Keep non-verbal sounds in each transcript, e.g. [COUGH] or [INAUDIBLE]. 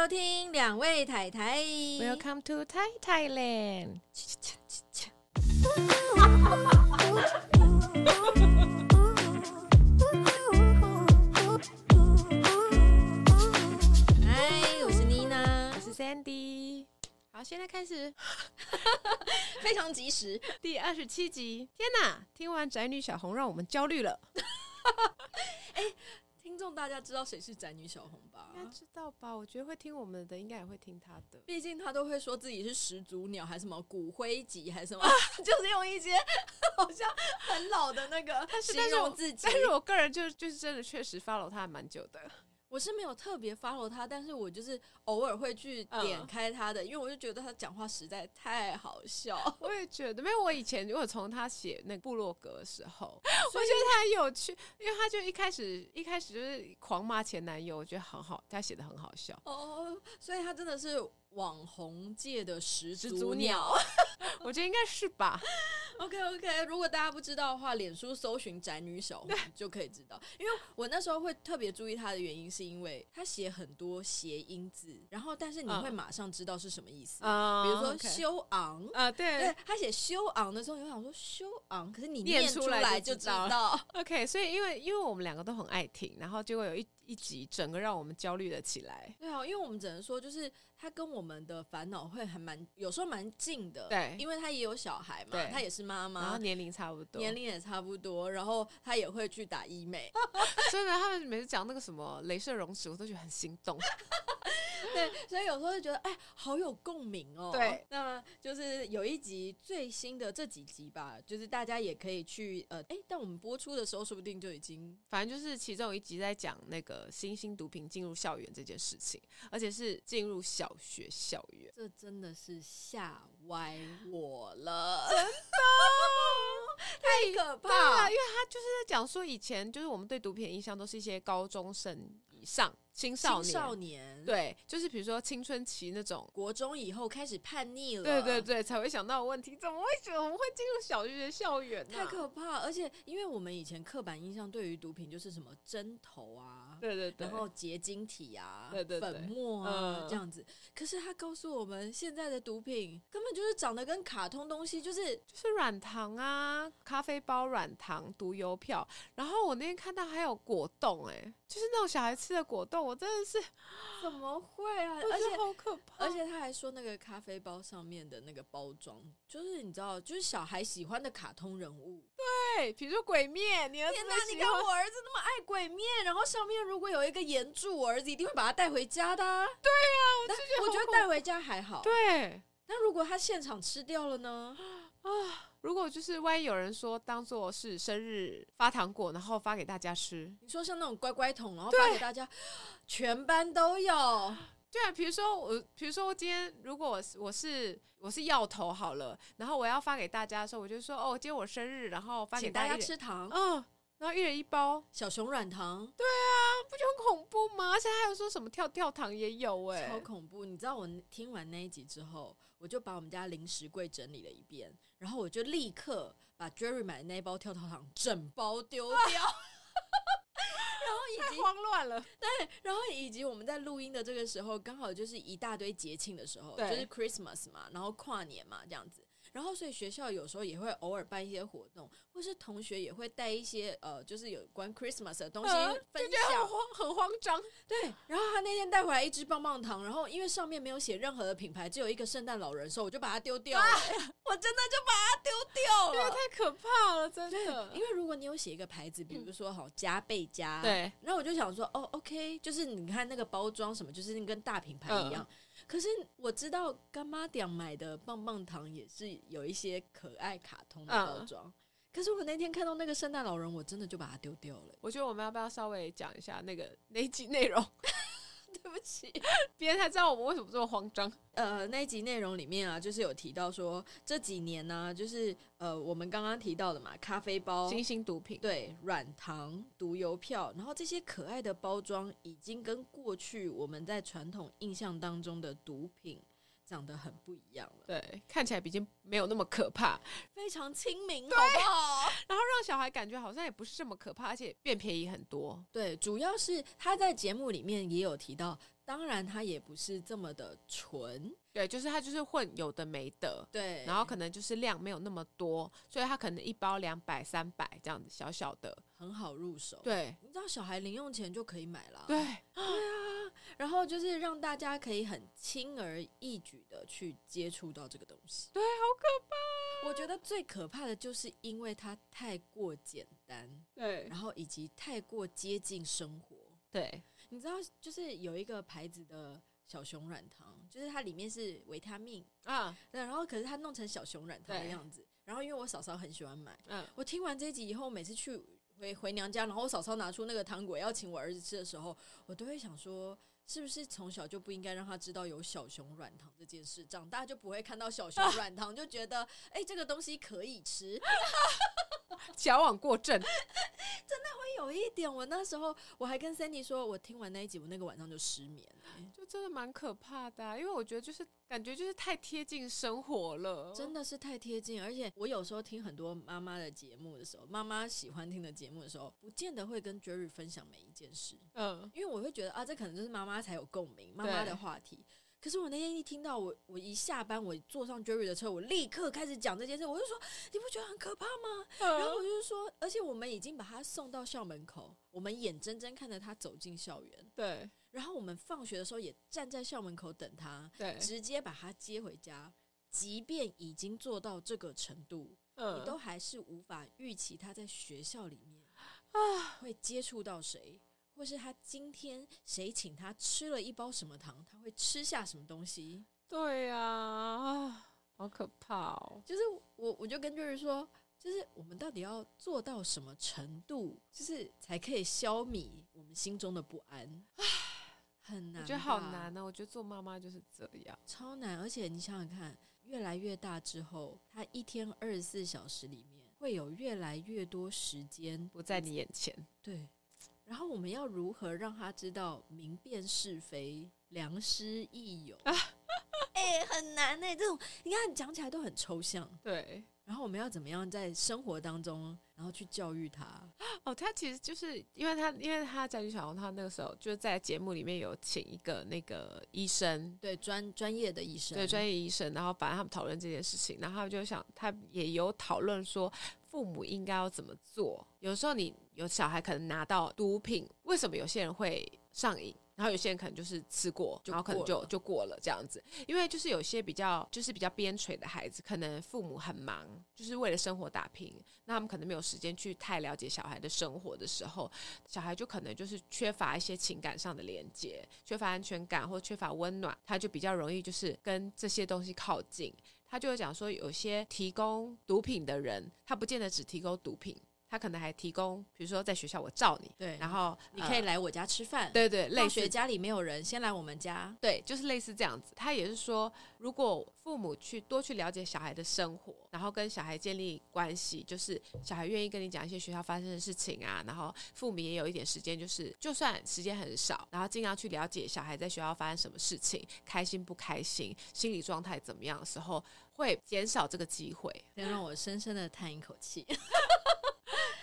收听两位太太。Welcome to Thai Thailand。嗨，我是妮娜，我是 Sandy。好，现在开始，[LAUGHS] 非常及时。第二十七集，天哪！听完宅女小红，让我们焦虑了。欸 [LAUGHS] 听众大家知道谁是宅女小红吧？应该知道吧？我觉得会听我们的，应该也会听她的。毕竟她都会说自己是始祖鸟，还是什么骨灰级，还是什么，啊、[LAUGHS] 就是用一些好像很老的那个形容自己。但是我个人就就是真的确实 follow 她还蛮久的。我是没有特别 follow 他，但是我就是偶尔会去点开他的，嗯、因为我就觉得他讲话实在太好笑。[LAUGHS] 我也觉得，没有我以前如果从他写那个部落格的时候，[LAUGHS] 我觉得他很有趣，因为他就一开始一开始就是狂骂前男友，我觉得很好，他写的很好笑。哦，所以他真的是网红界的始祖鸟，[LAUGHS] 我觉得应该是吧。OK OK，如果大家不知道的话，脸书搜寻宅女小红就可以知道。因为我那时候会特别注意他的原因，是因为他写很多谐音字，然后但是你会马上知道是什么意思。Uh, 比如说修昂啊，对，对他写修昂的时候，你会想说修昂，可是你念出来就知道。知道 [LAUGHS] OK，所以因为因为我们两个都很爱听，然后结果有一一集整个让我们焦虑了起来。对啊，因为我们只能说就是。他跟我们的烦恼会还蛮，有时候蛮近的，对，因为他也有小孩嘛，他也是妈妈，然后年龄差不多，年龄也差不多，然后他也会去打医美，所以呢，他们每次讲那个什么镭射溶脂，我都觉得很心动。[LAUGHS] 对，所以有时候就觉得哎，好有共鸣哦。对，那么就是有一集最新的这几集吧，就是大家也可以去呃，哎，但我们播出的时候说不定就已经，反正就是其中有一集在讲那个新兴毒品进入校园这件事情，而且是进入小学校园，这真的是吓歪我了，真的 [LAUGHS] 太可怕了，因为他就是在讲说以前就是我们对毒品的印象都是一些高中生以上。青少年，少年对，就是比如说青春期那种，国中以后开始叛逆了，对对对，才会想到问题，怎么会怎么会进入小学校园？太可怕！而且因为我们以前刻板印象对于毒品就是什么针头啊，对对对，然后结晶体啊，对对对，粉末啊这样子。可是他告诉我们，现在的毒品根本就是长得跟卡通东西，就是就是软糖啊，咖啡包软糖、毒邮票。然后我那天看到还有果冻，哎，就是那种小孩吃的果冻。我真的是怎么会啊？而且好可怕！而且他还说那个咖啡包上面的那个包装，就是你知道，就是小孩喜欢的卡通人物。对，比如说鬼灭，你儿子，天哪，你看我儿子那么爱鬼灭，然后上面如果有一个炎柱，我儿子一定会把它带回家的啊。对呀，我觉得带回家还好。对，那如果他现场吃掉了呢？啊。如果就是万一有人说当做是生日发糖果，然后发给大家吃，你说像那种乖乖桶，然后发给大家，全班都有。对啊，比如说我，比如说我今天如果我是我是我是药头好了，然后我要发给大家的时候，我就说哦，今天我生日，然后发给大家，大家吃糖，嗯，然后一人一包小熊软糖。对啊，不就很恐怖吗？而且还有说什么跳跳糖也有哎、欸，超恐怖！你知道我听完那一集之后，我就把我们家零食柜整理了一遍。然后我就立刻把 Jerry 买的那一包跳跳糖整包丢掉，啊、[LAUGHS] 然后已经慌乱了。对，然后以及我们在录音的这个时候，刚好就是一大堆节庆的时候，对就是 Christmas 嘛，然后跨年嘛，这样子。然后，所以学校有时候也会偶尔办一些活动，或是同学也会带一些呃，就是有关 Christmas 的东西分享，很慌，很慌张。对，然后他那天带回来一支棒棒糖，然后因为上面没有写任何的品牌，只有一个圣诞老人说，我就把它丢掉了。啊、我真的就把它丢掉了，因为太可怕了，真的。因为如果你有写一个牌子，比如说好加倍加，对，然后我就想说，哦，OK，就是你看那个包装什么，就是跟大品牌一样。嗯可是我知道干妈店买的棒棒糖也是有一些可爱卡通的包装，嗯、可是我那天看到那个圣诞老人，我真的就把它丢掉了。我觉得我们要不要稍微讲一下那个那一集内容？[LAUGHS] 对不起，[LAUGHS] 别人才知道我们为什么这么慌张。呃，那一集内容里面啊，就是有提到说这几年呢、啊，就是呃，我们刚刚提到的嘛，咖啡包、新兴毒品，对，软糖、毒邮票，然后这些可爱的包装已经跟过去我们在传统印象当中的毒品。长得很不一样了，对，看起来已经没有那么可怕，非常亲民，好不好？[LAUGHS] 然后让小孩感觉好像也不是这么可怕，而且变便宜很多。对，主要是他在节目里面也有提到。当然他也不是这么的纯，对，就是他就是混有的没的，对，然后可能就是量没有那么多，所以他可能一包两百、三百这样子，小小的，很好入手。对，你知道小孩零用钱就可以买了，对，[GASPS] 对后就是让大家可以很轻而易举的去接触到这个东西，对，好可怕。我觉得最可怕的就是因为它太过简单，对，然后以及太过接近生活，对。你知道，就是有一个牌子的小熊软糖，就是它里面是维他命啊，对，然后可是它弄成小熊软糖的样子。然后因为我嫂嫂很喜欢买，嗯，我听完这一集以后，每次去回回娘家，然后我嫂嫂拿出那个糖果要请我儿子吃的时候，我都会想说，是不是从小就不应该让他知道有小熊软糖这件事，长大就不会看到小熊软糖就觉得，哎，这个东西可以吃。[LAUGHS] 矫枉过正，有一点。我那时候我还跟 Sandy 说，我听完那一集，我那个晚上就失眠，就真的蛮可怕的啊。因为我觉得就是感觉就是太贴近生活了，真的是太贴近。而且我有时候听很多妈妈的节目的时候，妈妈喜欢听的节目的时候，不见得会跟 Jerry 分享每一件事。嗯，因为我会觉得啊，这可能就是妈妈才有共鸣，妈妈的话题。可是我那天一听到我，我一下班，我坐上 Jerry 的车，我立刻开始讲这件事。我就说，你不觉得很可怕吗？然后我就说，而且我们已经把他送到校门口，我们眼睁睁看着他走进校园。对。然后我们放学的时候也站在校门口等他，对，直接把他接回家。即便已经做到这个程度，嗯，你都还是无法预期他在学校里面啊会接触到谁。或是他今天谁请他吃了一包什么糖，他会吃下什么东西？对呀，啊，好可怕哦！就是我，我就跟就是说，就是我们到底要做到什么程度，就是才可以消弭我们心中的不安？唉，很难，我觉得好难呢。我觉得做妈妈就是这样，超难。而且你想想看，越来越大之后，他一天二十四小时里面会有越来越多时间不在你眼前，对。然后我们要如何让他知道明辨是非、良师益友？[LAUGHS] 哎、欸，很难呢、欸。这种你看讲起来都很抽象。对。然后我们要怎么样在生活当中，然后去教育他？[GASPS] 哦，他其实就是因为他，因为他家居小红，他那个时候就在节目里面有请一个那个医生，对专专业的医生，对专业医生，然后反正他们讨论这件事情，然后他们就想，他也有讨论说。父母应该要怎么做？有时候你有小孩可能拿到毒品，为什么有些人会上瘾？然后有些人可能就是吃过，然后可能就就过了这样子。因为就是有些比较就是比较边陲的孩子，可能父母很忙，就是为了生活打拼，那他们可能没有时间去太了解小孩的生活的时候，小孩就可能就是缺乏一些情感上的连接，缺乏安全感或缺乏温暖，他就比较容易就是跟这些东西靠近。他就会讲说，有些提供毒品的人，他不见得只提供毒品。他可能还提供，比如说在学校我罩你，对，然后你可以来我家吃饭，对对，类似家里没有人，先来我们家，对，就是类似这样子。他也是说，如果父母去多去了解小孩的生活，然后跟小孩建立关系，就是小孩愿意跟你讲一些学校发生的事情啊，然后父母也有一点时间，就是就算时间很少，然后尽量去了解小孩在学校发生什么事情，开心不开心，心理状态怎么样的时候，会减少这个机会。让我深深的叹一口气。[LAUGHS]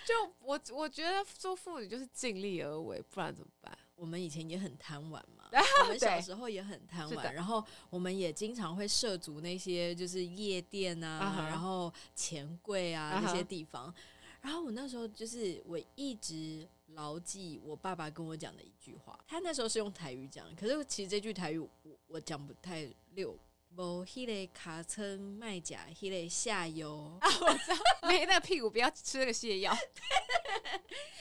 就我我觉得做父女就是尽力而为，不然怎么办？我们以前也很贪玩嘛，[LAUGHS] 我们小时候也很贪玩，然后我们也经常会涉足那些就是夜店啊，uh -huh. 然后钱柜啊那些地方。Uh. 然后我那时候就是我一直牢记我爸爸跟我讲的一句话，他那时候是用台语讲，可是其实这句台语我我讲不太溜。无迄个卡称卖假，迄个下游 [LAUGHS] 啊，我知道，没那个屁股不要吃那个泻药。[LAUGHS]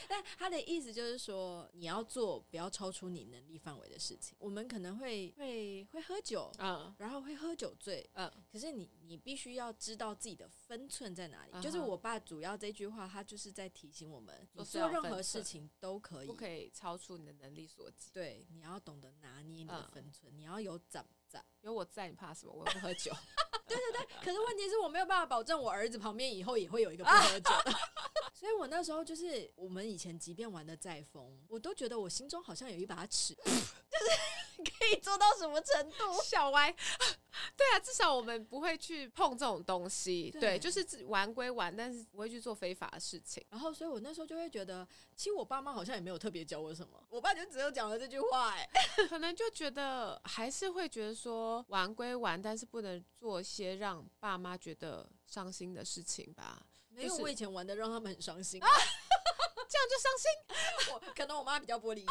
但他的意思就是说，你要做不要超出你能力范围的事情。我们可能会会会喝酒，嗯，然后会喝酒醉，嗯。可是你你必须要知道自己的分寸在哪里。嗯。就是我爸主要这句话，他就是在提醒我们，你做任何事情都可以，不可以超出你的能力所及。对，你要懂得拿捏你的分寸，嗯，你要有长。有我在，你怕什么？我又不喝酒。[LAUGHS] 对对对，可是问题是我没有办法保证我儿子旁边以后也会有一个不喝酒的。[LAUGHS] 所以我那时候就是，我们以前即便玩的再疯，我都觉得我心中好像有一把尺，就 [LAUGHS] 是 [LAUGHS] 可以做到什么程度？[LAUGHS] 小歪，[LAUGHS] 对啊，至少我们不会去碰这种东西。对，对，就是玩归玩，但是不会去做非法的事情。然后，所以我那时候就会觉得，其实我爸妈好像也没有特别教我什么，我爸就只有讲了这句话，哎，可能就觉得还是会觉得说玩归玩，但是不能做些让爸妈觉得伤心的事情吧。没有，我以前玩的让他们很伤心，啊，这样就伤心。我可能我妈比较玻璃心。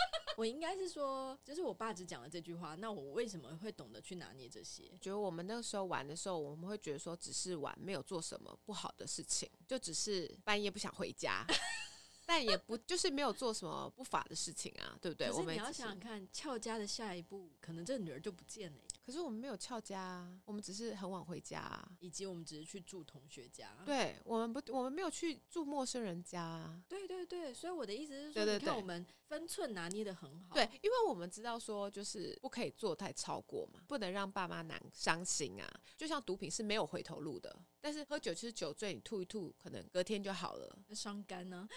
[LAUGHS] 我应该是说，就是我爸只讲了这句话，那我为什么会懂得去拿捏这些？觉得我们那个时候玩的时候，我们会觉得说只是玩，没有做什么不好的事情，就只是半夜不想回家。[LAUGHS] 但也不就是没有做什么不法的事情啊，对不对？我们你要想想看，俏家的下一步，可能这女儿就不见了。可是我们没有翘家啊，我们只是很晚回家啊，以及我们只是去住同学家。对，我们不，我们没有去住陌生人家啊。对对对，所以我的意思是说，对对对，你看我们分寸拿捏的很好。对，因为我们知道说，就是不可以做太超过嘛，不能让爸妈难伤心啊。就像毒品是没有回头路的，但是喝酒其实酒醉，你吐一吐，可能隔天就好了。伤肝呢？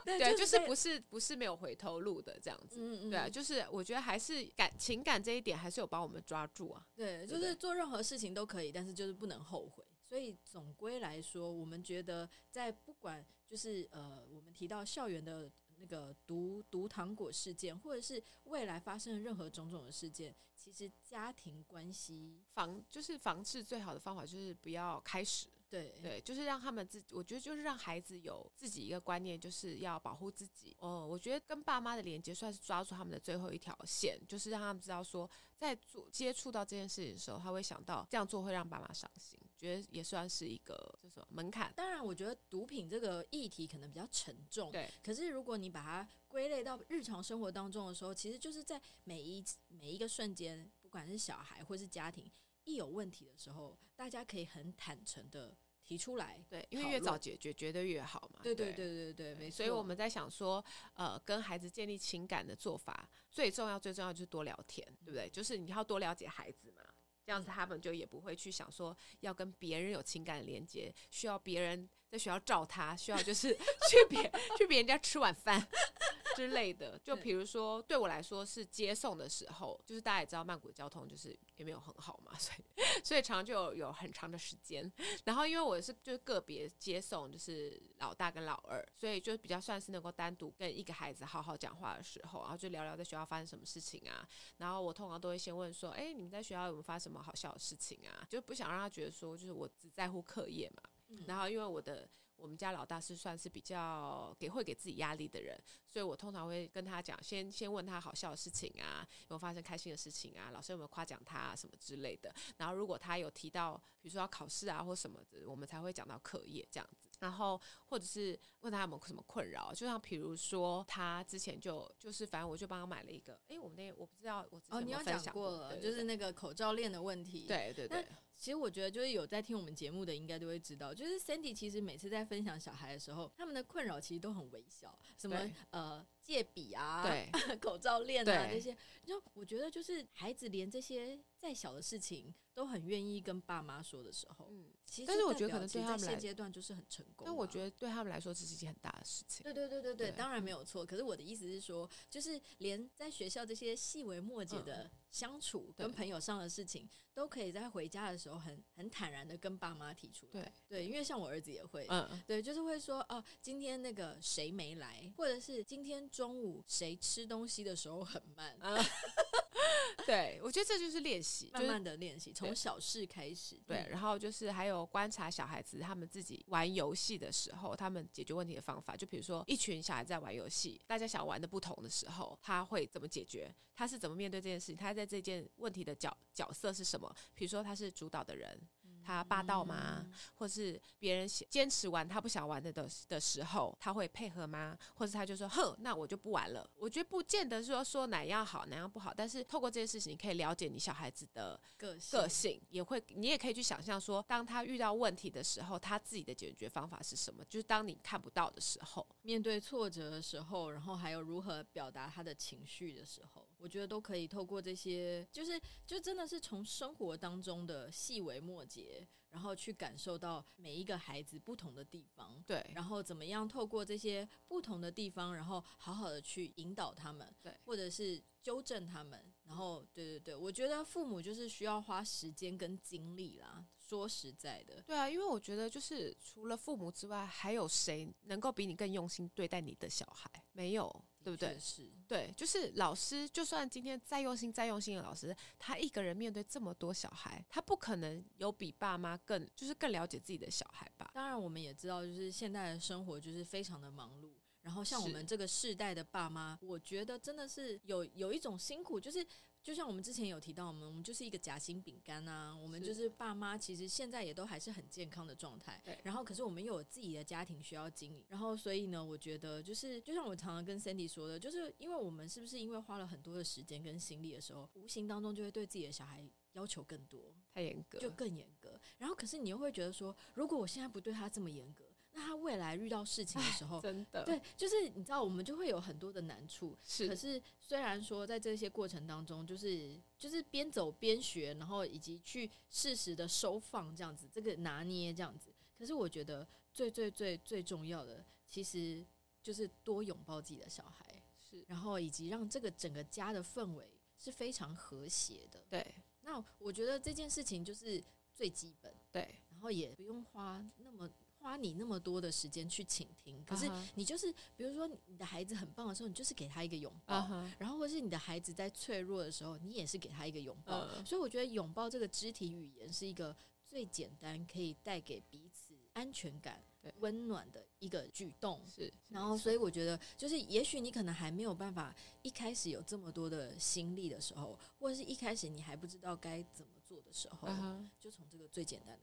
[LAUGHS] 对，对，就是不是不是没有回头路的这样子。嗯嗯，对啊，就是我觉得还是感情感这一点还是有帮我们抓住啊。对，就是做任何事情都可以，但是就是不能后悔。所以总归来说，我们觉得在不管就是呃，我们提到校园的那个毒毒糖果事件，或者是未来发生的任何种种的事件，其实家庭关系防就是防治最好的方法就是不要开始。对对，就是让他们自己，我觉得就是让孩子有自己一个观念，就是要保护自己。哦，我觉得跟爸妈的连接算是抓住他们的最后一条线，就是让他们知道说，在做接触到这件事情的时候，他会想到这样做会让爸妈伤心，觉得也算是一个就是门槛。当然，我觉得毒品这个议题可能比较沉重，对。可是如果你把它归类到日常生活当中的时候，其实就是在每一每一个瞬间，不管是小孩或是家庭。一有问题的时候，大家可以很坦诚的提出来，对，因为越早解决绝对越好嘛。对对对对对，没错。所以我们在想说，呃，跟孩子建立情感的做法，最重要最重要就是多聊天，对不对？就是你要多了解孩子嘛，这样子他们就也不会去想说要跟别人有情感连接，需要别人在学校照他，需要就是 [LAUGHS] 去别去别人家吃晚饭。之类的，就比如说，对我来说是接送的时候，就是大家也知道曼谷的交通就是也没有很好嘛，[LAUGHS] 所以所以常常就有有很长的时间。然后因为我是就是个别接送，就是老大跟老二，所以就比较算是能够单独跟一个孩子好好讲话的时候，然后就聊聊在学校发生什么事情啊。然后我通常都会先问说，哎，你们在学校有没有发生什么好笑的事情啊？就不想让他觉得说，就是我只在乎课业嘛。然后因为我的。我们家老大是算是比较给会给自己压力的人，所以我通常会跟他讲，先先问他好笑的事情啊，有没有发生开心的事情啊，老师有没有夸奖他啊，什么之类的。然后如果他有提到，比如说要考试啊或什么的，我们才会讲到课业这样子。然后或者是问他有没有什么困扰，就像比如说他之前就就是反正我就帮他买了一个，哎，我们那我不知道我哦，你有讲过了，对对对，就是那个口罩链的问题。对对对。其实我觉得，就是有在听我们节目的，应该都会知道，就是 Sandy 其实每次在分享小孩的时候，他们的困扰其实都很微小，什么呃借笔啊，对，[LAUGHS] 口罩链啊这些，就我觉得就是孩子连这些再小的事情都很愿意跟爸妈说的时候，嗯，其实但是我觉得可能对他们来现阶段就是很成功，但我觉得对他们来说这是一件很大的事情。对对对对对，对，当然没有错。可是我的意思是说，就是连在学校这些细微末节的。嗯。相处跟朋友上的事情，都可以在回家的时候很很坦然的跟爸妈提出来。对对，因为像我儿子也会，嗯，对，就是会说哦，今天那个谁没来，或者是今天中午谁吃东西的时候很慢。啊 [LAUGHS] 对，我觉得这就是练习，慢慢的练习，从小事开始。对，对，然后就是还有观察小孩子他们自己玩游戏的时候，他们解决问题的方法。就比如说，一群小孩在玩游戏，大家想玩的不同的时候，他会怎么解决？他是怎么面对这件事情？他在这件问题的角角色是什么？比如说，他是主导的人。他霸道吗？或是别人坚持玩他不想玩的的的时候，他会配合吗？或是他就说：“哼，那我就不玩了。”我觉得不见得说说哪样好哪样不好，但是透过这件事情，你可以了解你小孩子的个性，个性也会，你也可以去想象说，当他遇到问题的时候，他自己的解决方法是什么？就是当你看不到的时候，面对挫折的时候，然后还有如何表达他的情绪的时候，我觉得都可以透过这些，就是就真的是从生活当中的细微末节。解，然后去感受到每一个孩子不同的地方，对，然后怎么样透过这些不同的地方，然后好好的去引导他们，对，或者是纠正他们，然后对对对，我觉得父母就是需要花时间跟精力啦。说实在的，对啊，因为我觉得就是除了父母之外，还有谁能够比你更用心对待你的小孩？没有，对不对？是，对，就是老师，就算今天再用心、再用心的老师，他一个人面对这么多小孩，他不可能有比爸妈更就是更了解自己的小孩吧？当然，我们也知道，就是现在的生活就是非常的忙碌，然后像我们这个世代的爸妈，我觉得真的是有有一种辛苦，就是。就像我们之前有提到，我们我们就是一个夹心饼干啊，我们就是爸妈，其实现在也都还是很健康的状态。对。然后，可是我们又有自己的家庭需要经营，然后所以呢，我觉得就是就像我常常跟 Sandy 说的，就是因为我们是不是因为花了很多的时间跟心力的时候，无形当中就会对自己的小孩要求更多，太严格，就更严格。然后，可是你又会觉得说，如果我现在不对他这么严格。那他未来遇到事情的时候，真的对，就是你知道，我们就会有很多的难处。是，可是虽然说在这些过程当中，就是就是边走边学，然后以及去适时的收放这样子，这个拿捏这样子。可是我觉得最最最最重要的，其实就是多拥抱自己的小孩，是，然后以及让这个整个家的氛围是非常和谐的。对，那我觉得这件事情就是最基本，对，然后也不用花那么。花你那么多的时间去倾听，可是你就是，比如说你的孩子很棒的时候，你就是给他一个拥抱，uh -huh. 然后或是你的孩子在脆弱的时候，你也是给他一个拥抱。Uh -huh. 所以我觉得拥抱这个肢体语言是一个最简单可以带给彼此安全感、温暖的一个举动。是，然后所以我觉得，就是也许你可能还没有办法一开始有这么多的心力的时候，或者是一开始你还不知道该怎么做的时候，uh. 就从这个最简单的。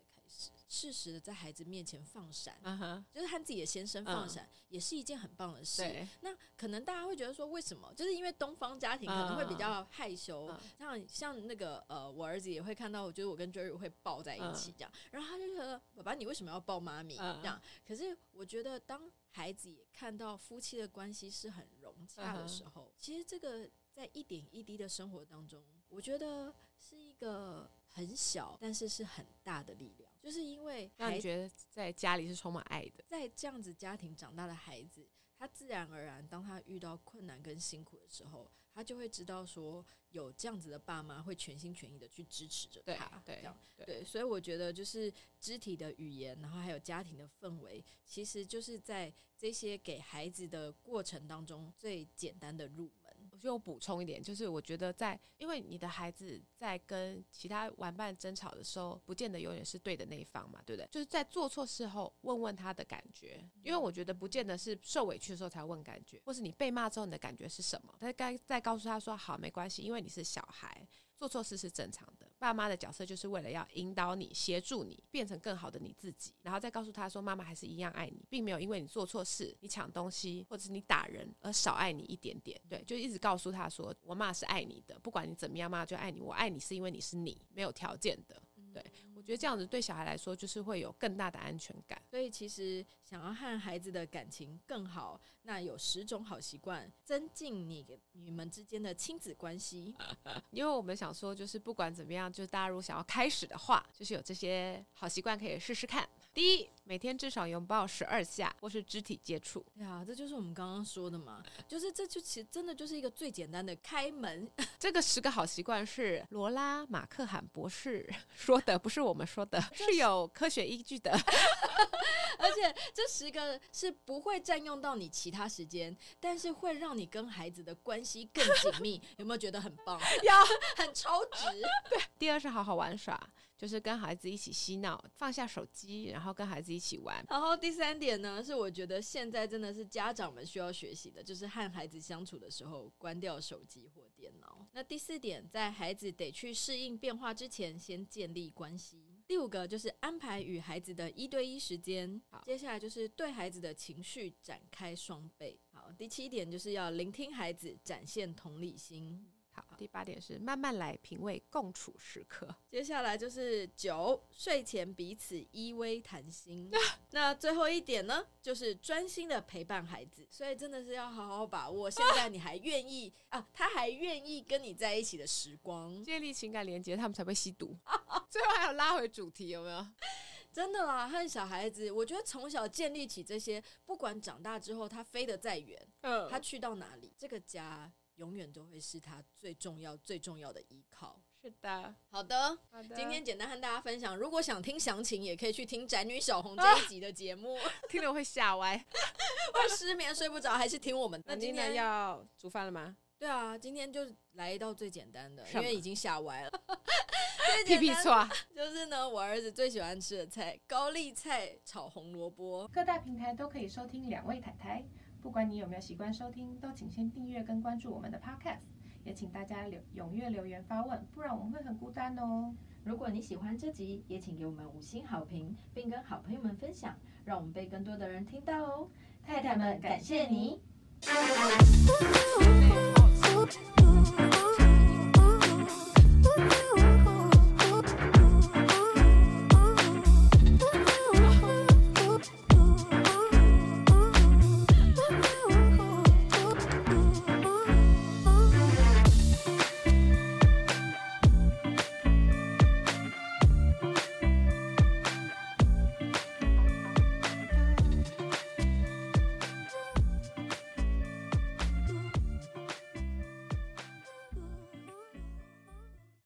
适时的在孩子面前放闪，uh -huh. 就是和自己的先生放闪，uh -huh. 也是一件很棒的事。那可能大家会觉得说，为什么？就是因为东方家庭可能会比较害羞，uh -huh. 像像那个呃，我儿子也会看到，我觉得我跟 Jerry 会抱在一起这样，uh. 然后他就觉得爸爸，你为什么要抱妈咪？这样。Uh. 可是我觉得，当孩子也看到夫妻的关系是很融洽的时候，uh. 其实这个在一点一滴的生活当中，我觉得是一个很小，但是是很大的力量。就是因为让你觉得在家里是充满爱的，在这样子家庭长大的孩子，他自然而然，当他遇到困难跟辛苦的时候，他就会知道说，有这样子的爸妈会全心全意的去支持着他。对，这样对，对，所以我觉得就是肢体的语言，然后还有家庭的氛围，其实就是在这些给孩子的过程当中最简单的入门。就补充一点，就是我觉得在，因为你的孩子在跟其他玩伴争吵的时候，不见得永远是对的那一方嘛，对不对？就是在做错事后问问他的感觉，因为我觉得不见得是受委屈的时候才问感觉，或是你被骂之后你的感觉是什么？他该再告诉他说好，没关系，因为你是小孩。做错事是正常的，爸妈的角色就是为了要引导你、协助你变成更好的你自己，然后再告诉他说，妈妈还是一样爱你，并没有因为你做错事、你抢东西或者是你打人而少爱你一点点。对，就一直告诉他说，我妈是爱你的，不管你怎么样，妈妈就爱你。我爱你是因为你是你，没有条件的。对，我觉得这样子对小孩来说就是会有更大的安全感。所以其实想要和孩子的感情更好，那有十种好习惯，增进你你们之间的亲子关系。[LAUGHS] 因为我们想说，就是不管怎么样，就是大家如果想要开始的话，就是有这些好习惯可以试试看。第一，每天至少拥抱十二下，或是肢体接触。对啊，这就是我们刚刚说的嘛，就是这就其实真的就是一个最简单的开门。[LAUGHS] 这个十个好习惯是罗拉马克罕博士 [LAUGHS] 说的，不是我们说的，[LAUGHS] 是有科学依据的。而且这十个是不会占用到你其他时间，但是会让你跟孩子的关系更紧密。有没有觉得很棒？有，很超值。对，第二是好好玩耍。就是跟孩子一起嬉闹，放下手机，然后跟孩子一起玩。然后第三点呢，是我觉得现在真的是家长们需要学习的，就是和孩子相处的时候关掉手机或电脑。那第四点，在孩子得去适应变化之前，先建立关系。第五个就是安排与孩子的一对一时间。好，接下来就是对孩子的情绪展开双倍。好，第七点就是要聆听孩子，展现同理心。好，第八点是慢慢来，品味共处时刻。接下来就是九，睡前彼此依偎谈心。那最后一点呢，就是专心的陪伴孩子。所以真的是要好好把握现在你还愿意啊，他还愿意跟你在一起的时光，建立情感连接，他们才会吸毒。[LAUGHS] 最后还有拉回主题，有没有？[LAUGHS] 真的啦，和小孩子，我觉得从小建立起这些，不管长大之后他飞得再远，嗯，他去到哪里，这个家永远都会是他最重要、最重要的依靠。是的，好的，好的。今天简单和大家分享，如果想听详情，也可以去听宅女小红这一集的节目，啊、[LAUGHS] 听了会吓歪，[LAUGHS] 会失眠睡不着，还是听我们？那今天要煮饭了吗？对啊，今天就来一道最简单的，因为已经吓歪了。[LAUGHS] 屁屁错，就是呢，我儿子最喜欢吃的菜——高丽菜炒红萝卜。各大平台都可以收听两位泰台，不管你有没有习惯收听，都请先订阅跟关注我们的 Podcast。也请大家留踊跃留言发问，不然我们会很孤单哦。如果你喜欢这集，也请给我们五星好评，并跟好朋友们分享，让我们被更多的人听到哦。太太们，感谢你。[LAUGHS]